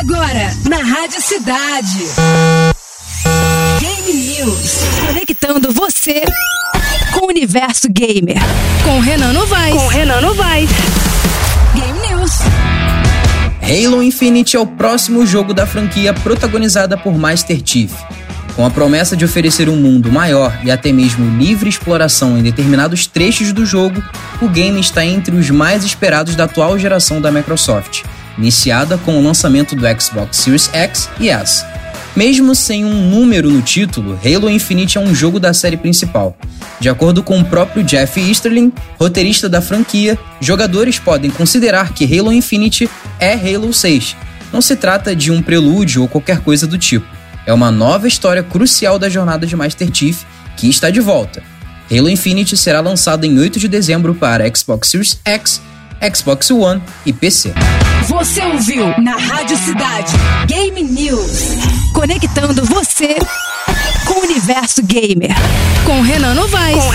Agora, na Rádio Cidade. Game News. Conectando você com o universo gamer. Com Renan Novaes. Com Renan Novaes. Game News. Halo Infinite é o próximo jogo da franquia protagonizada por Master Chief. Com a promessa de oferecer um mundo maior e até mesmo livre exploração em determinados trechos do jogo, o game está entre os mais esperados da atual geração da Microsoft, iniciada com o lançamento do Xbox Series X e S. Mesmo sem um número no título, Halo Infinite é um jogo da série principal. De acordo com o próprio Jeff Easterling, roteirista da franquia, jogadores podem considerar que Halo Infinite é Halo 6. Não se trata de um prelúdio ou qualquer coisa do tipo. É uma nova história crucial da jornada de Master Chief que está de volta. Halo Infinite será lançado em 8 de dezembro para Xbox Series X, Xbox One e PC. Você ouviu na Rádio Cidade Game News. Conectando você com o universo gamer. Com Renan Novaes. Com.